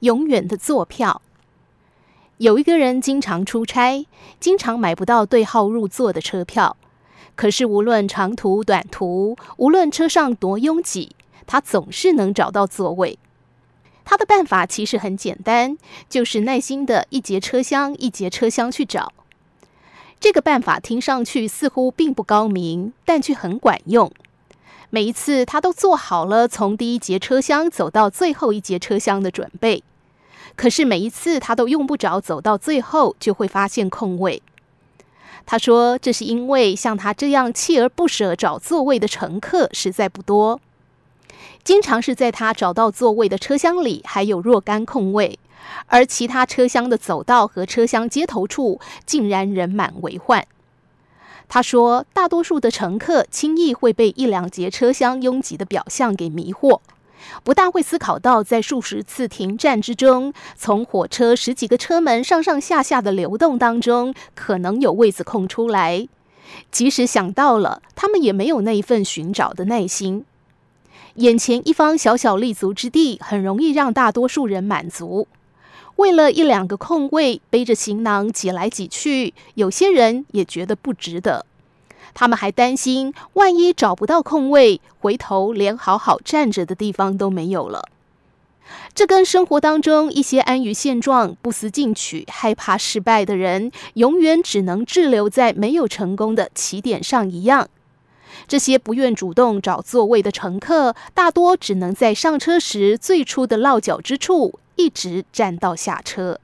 永远的坐票。有一个人经常出差，经常买不到对号入座的车票。可是无论长途短途，无论车上多拥挤，他总是能找到座位。他的办法其实很简单，就是耐心的一节车厢一节车厢去找。这个办法听上去似乎并不高明，但却很管用。每一次他都做好了从第一节车厢走到最后一节车厢的准备，可是每一次他都用不着走到最后就会发现空位。他说：“这是因为像他这样锲而不舍找座位的乘客实在不多，经常是在他找到座位的车厢里还有若干空位。”而其他车厢的走道和车厢接头处竟然人满为患。他说，大多数的乘客轻易会被一两节车厢拥挤的表象给迷惑，不大会思考到在数十次停站之中，从火车十几个车门上上下下的流动当中，可能有位子空出来。即使想到了，他们也没有那一份寻找的耐心。眼前一方小小立足之地，很容易让大多数人满足。为了一两个空位，背着行囊挤来挤去，有些人也觉得不值得。他们还担心，万一找不到空位，回头连好好站着的地方都没有了。这跟生活当中一些安于现状、不思进取、害怕失败的人，永远只能滞留在没有成功的起点上一样。这些不愿主动找座位的乘客，大多只能在上车时最初的落脚之处。一直站到下车。